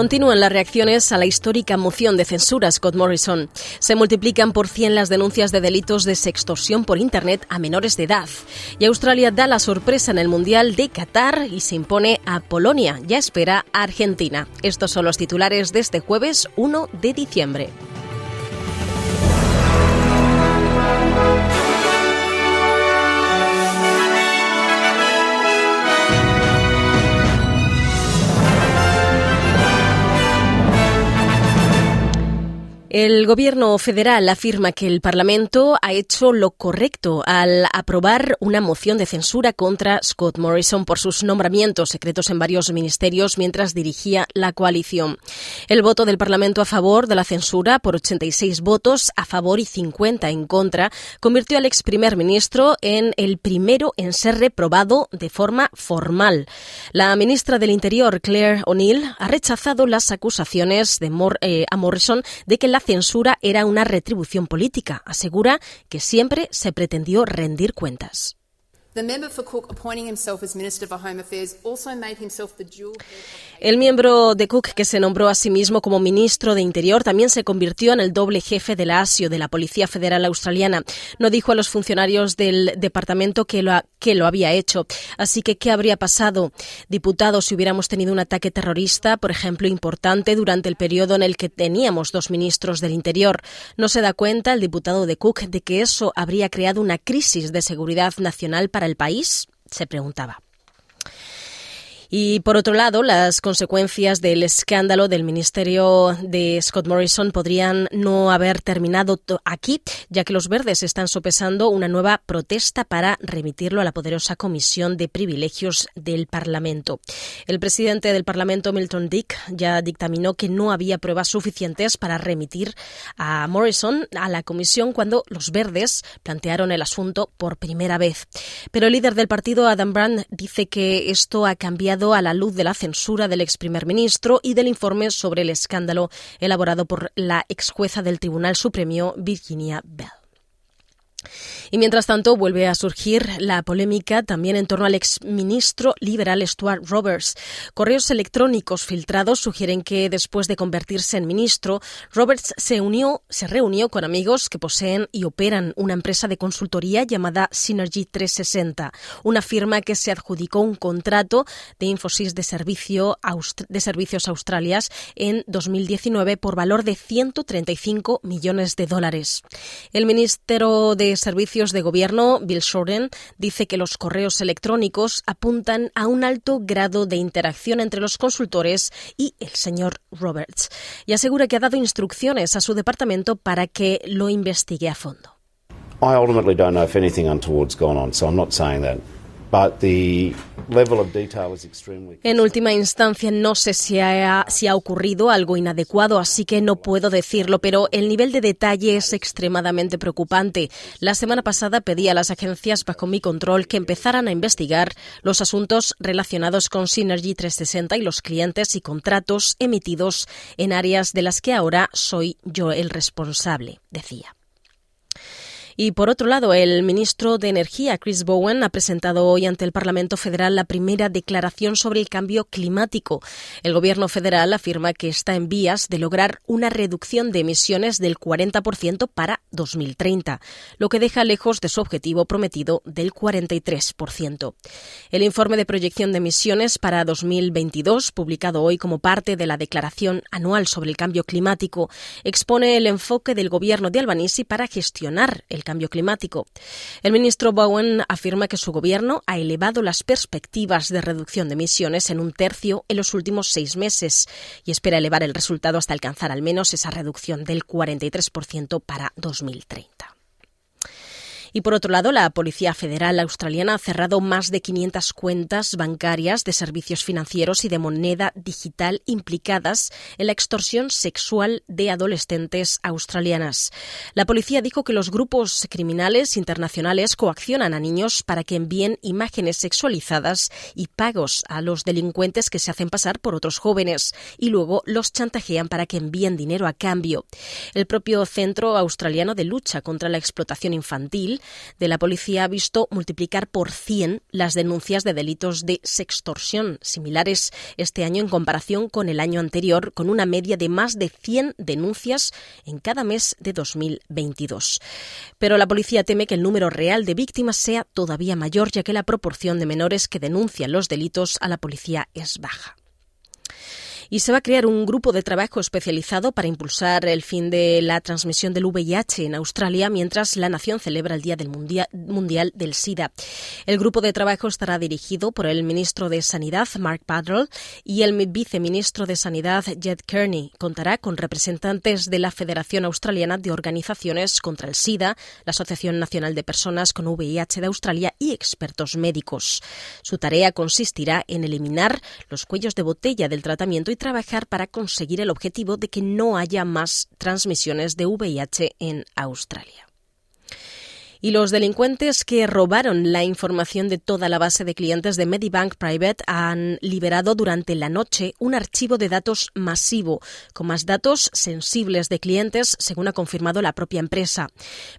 Continúan las reacciones a la histórica moción de censura Scott Morrison. Se multiplican por 100 las denuncias de delitos de sextorsión por Internet a menores de edad. Y Australia da la sorpresa en el Mundial de Qatar y se impone a Polonia. Ya espera a Argentina. Estos son los titulares de este jueves 1 de diciembre. El Gobierno federal afirma que el Parlamento ha hecho lo correcto al aprobar una moción de censura contra Scott Morrison por sus nombramientos secretos en varios ministerios mientras dirigía la coalición. El voto del Parlamento a favor de la censura, por 86 votos a favor y 50 en contra, convirtió al ex primer ministro en el primero en ser reprobado de forma formal. La ministra del Interior, Claire O'Neill, ha rechazado las acusaciones eh, a Morrison de que la censura era una retribución política. Asegura que siempre se pretendió rendir cuentas. El miembro de Cook, que se nombró a sí mismo como ministro de Interior, también se convirtió en el doble jefe del ASIO de la Policía Federal Australiana. No dijo a los funcionarios del departamento que lo, que lo había hecho. Así que, ¿qué habría pasado, diputado, si hubiéramos tenido un ataque terrorista, por ejemplo, importante durante el periodo en el que teníamos dos ministros del Interior? ¿No se da cuenta el diputado de Cook de que eso habría creado una crisis de seguridad nacional para el país? se preguntaba. Y por otro lado, las consecuencias del escándalo del ministerio de Scott Morrison podrían no haber terminado aquí, ya que los verdes están sopesando una nueva protesta para remitirlo a la poderosa Comisión de Privilegios del Parlamento. El presidente del Parlamento, Milton Dick, ya dictaminó que no había pruebas suficientes para remitir a Morrison a la comisión cuando los verdes plantearon el asunto por primera vez. Pero el líder del partido, Adam Brand, dice que esto ha cambiado a la luz de la censura del ex primer ministro y del informe sobre el escándalo elaborado por la ex jueza del Tribunal Supremo, Virginia Bell. Y mientras tanto, vuelve a surgir la polémica también en torno al exministro liberal Stuart Roberts. Correos electrónicos filtrados sugieren que después de convertirse en ministro, Roberts se unió, se reunió con amigos que poseen y operan una empresa de consultoría llamada Synergy 360, una firma que se adjudicó un contrato de Infosys de, servicio, de servicios australias en 2019 por valor de 135 millones de dólares. El ministro de Servicios de Gobierno, Bill Shorten, dice que los correos electrónicos apuntan a un alto grado de interacción entre los consultores y el señor Roberts y asegura que ha dado instrucciones a su departamento para que lo investigue a fondo. I ultimately don't know if anything untoward's gone on, so I'm not saying that. En última instancia, no sé si ha, si ha ocurrido algo inadecuado, así que no puedo decirlo, pero el nivel de detalle es extremadamente preocupante. La semana pasada pedí a las agencias bajo mi control que empezaran a investigar los asuntos relacionados con Synergy 360 y los clientes y contratos emitidos en áreas de las que ahora soy yo el responsable, decía. Y por otro lado, el ministro de Energía, Chris Bowen, ha presentado hoy ante el Parlamento Federal la primera declaración sobre el cambio climático. El Gobierno federal afirma que está en vías de lograr una reducción de emisiones del 40% para 2030, lo que deja lejos de su objetivo prometido del 43%. El informe de proyección de emisiones para 2022, publicado hoy como parte de la Declaración Anual sobre el Cambio Climático, expone el enfoque del Gobierno de Albanese para gestionar el cambio climático. El ministro Bowen afirma que su gobierno ha elevado las perspectivas de reducción de emisiones en un tercio en los últimos seis meses y espera elevar el resultado hasta alcanzar al menos esa reducción del 43% para 2030. Y por otro lado, la Policía Federal Australiana ha cerrado más de 500 cuentas bancarias de servicios financieros y de moneda digital implicadas en la extorsión sexual de adolescentes australianas. La policía dijo que los grupos criminales internacionales coaccionan a niños para que envíen imágenes sexualizadas y pagos a los delincuentes que se hacen pasar por otros jóvenes y luego los chantajean para que envíen dinero a cambio. El propio Centro Australiano de Lucha contra la Explotación Infantil de la policía ha visto multiplicar por 100 las denuncias de delitos de sextorsión similares este año en comparación con el año anterior, con una media de más de 100 denuncias en cada mes de 2022. Pero la policía teme que el número real de víctimas sea todavía mayor, ya que la proporción de menores que denuncian los delitos a la policía es baja y se va a crear un grupo de trabajo especializado para impulsar el fin de la transmisión del VIH en Australia mientras la nación celebra el Día del Mundial, del SIDA. El grupo de trabajo estará dirigido por el ministro de Sanidad, Mark Padrell, y el viceministro de Sanidad, Jed Kearney. Contará con representantes de la Federación Australiana de Organizaciones contra el SIDA, la Asociación Nacional de Personas con VIH de Australia y expertos médicos. Su tarea consistirá en eliminar los cuellos de botella del tratamiento y trabajar para conseguir el objetivo de que no haya más transmisiones de VIH en Australia y los delincuentes que robaron la información de toda la base de clientes de Medibank Private han liberado durante la noche un archivo de datos masivo con más datos sensibles de clientes, según ha confirmado la propia empresa.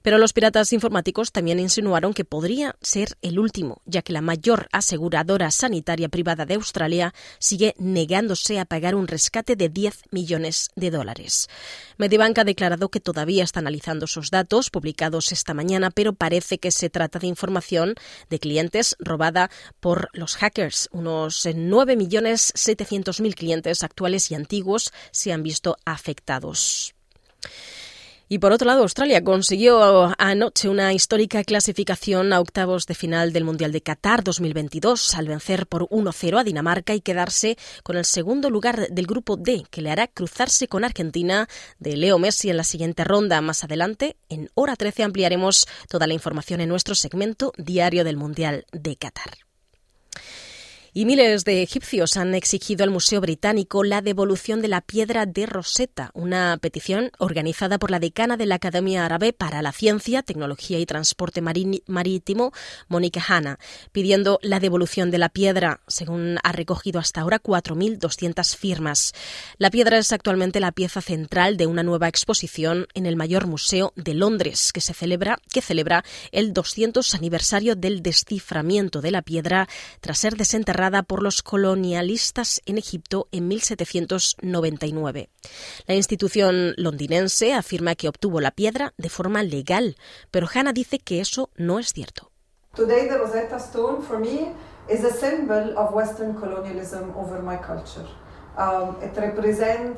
Pero los piratas informáticos también insinuaron que podría ser el último, ya que la mayor aseguradora sanitaria privada de Australia sigue negándose a pagar un rescate de 10 millones de dólares. Medibank ha declarado que todavía está analizando sus datos publicados esta mañana, pero parece que se trata de información de clientes robada por los hackers. Unos 9.700.000 clientes actuales y antiguos se han visto afectados. Y por otro lado, Australia consiguió anoche una histórica clasificación a octavos de final del Mundial de Qatar 2022 al vencer por 1-0 a Dinamarca y quedarse con el segundo lugar del grupo D, que le hará cruzarse con Argentina de Leo Messi en la siguiente ronda. Más adelante, en hora 13, ampliaremos toda la información en nuestro segmento diario del Mundial de Qatar. Y miles de egipcios han exigido al Museo Británico la devolución de la piedra de Rosetta, una petición organizada por la decana de la Academia Árabe para la Ciencia, Tecnología y Transporte Marítimo, Mónica Hanna, pidiendo la devolución de la piedra, según ha recogido hasta ahora 4.200 firmas. La piedra es actualmente la pieza central de una nueva exposición en el mayor museo de Londres, que se celebra, que celebra el 200 aniversario del desciframiento de la piedra tras ser desenterrada por los colonialistas en Egipto en 1799. La institución londinense afirma que obtuvo la piedra de forma legal, pero Hannah dice que eso no es cierto. Today the Rosetta Stone for me is a symbol of Western colonialism over my culture. Um, uh,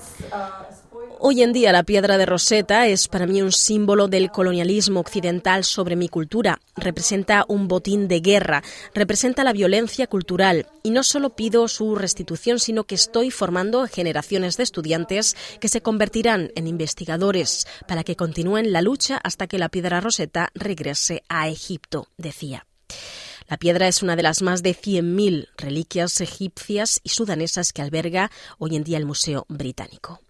Hoy en día la piedra de Rosetta es para mí un símbolo del colonialismo occidental sobre mi cultura. Representa un botín de guerra, representa la violencia cultural. Y no solo pido su restitución, sino que estoy formando generaciones de estudiantes que se convertirán en investigadores para que continúen la lucha hasta que la piedra Rosetta regrese a Egipto, decía. La piedra es una de las más de 100.000 reliquias egipcias y sudanesas que alberga hoy en día el Museo Británico.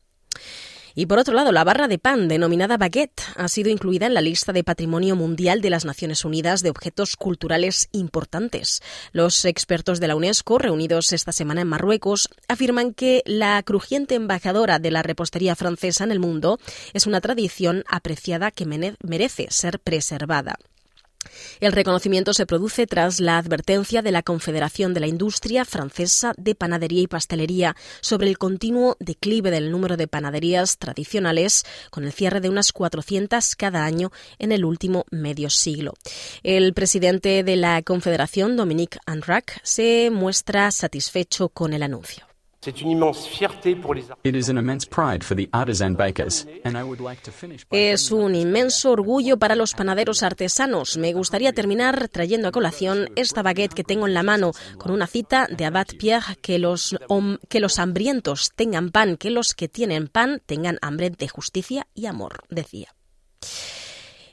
Y por otro lado, la barra de pan, denominada baguette, ha sido incluida en la lista de Patrimonio Mundial de las Naciones Unidas de objetos culturales importantes. Los expertos de la UNESCO, reunidos esta semana en Marruecos, afirman que la crujiente embajadora de la repostería francesa en el mundo es una tradición apreciada que merece ser preservada. El reconocimiento se produce tras la advertencia de la Confederación de la Industria Francesa de Panadería y Pastelería sobre el continuo declive del número de panaderías tradicionales, con el cierre de unas 400 cada año en el último medio siglo. El presidente de la Confederación, Dominique Anrac, se muestra satisfecho con el anuncio. Es un inmenso orgullo para los panaderos artesanos. Me gustaría terminar trayendo a colación esta baguette que tengo en la mano con una cita de Abad Pierre que los, que los hambrientos tengan pan, que los que tienen pan tengan hambre de justicia y amor, decía.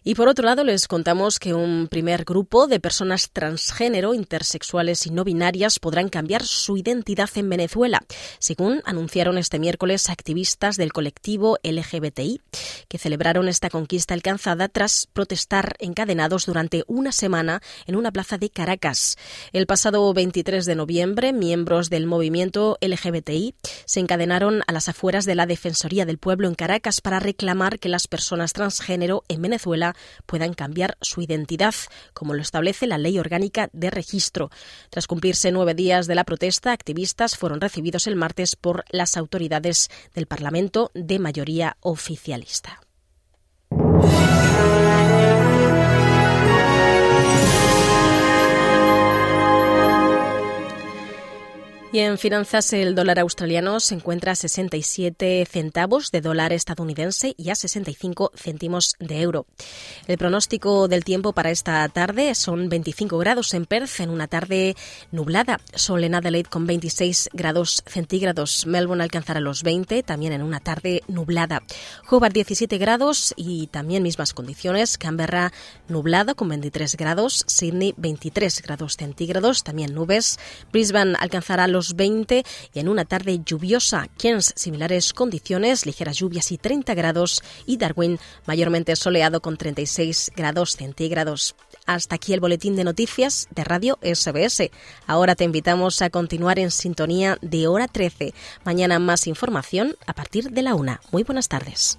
Y por otro lado, les contamos que un primer grupo de personas transgénero, intersexuales y no binarias podrán cambiar su identidad en Venezuela, según anunciaron este miércoles activistas del colectivo LGBTI, que celebraron esta conquista alcanzada tras protestar encadenados durante una semana en una plaza de Caracas. El pasado 23 de noviembre, miembros del movimiento LGBTI se encadenaron a las afueras de la Defensoría del Pueblo en Caracas para reclamar que las personas transgénero en Venezuela puedan cambiar su identidad, como lo establece la Ley Orgánica de Registro. Tras cumplirse nueve días de la protesta, activistas fueron recibidos el martes por las autoridades del Parlamento de mayoría oficialista. Y en finanzas el dólar australiano se encuentra a 67 centavos de dólar estadounidense y a 65 céntimos de euro. El pronóstico del tiempo para esta tarde son 25 grados en Perth en una tarde nublada. Sol en Adelaide con 26 grados centígrados. Melbourne alcanzará los 20 también en una tarde nublada. Hobart 17 grados y también mismas condiciones. Canberra nublada con 23 grados. Sydney 23 grados centígrados, también nubes. Brisbane alcanzará los 20 y en una tarde lluviosa. Cairns, similares condiciones, ligeras lluvias y 30 grados. Y Darwin, mayormente soleado con 36 grados centígrados. Hasta aquí el boletín de noticias de Radio SBS. Ahora te invitamos a continuar en sintonía de hora 13. Mañana más información a partir de la una. Muy buenas tardes.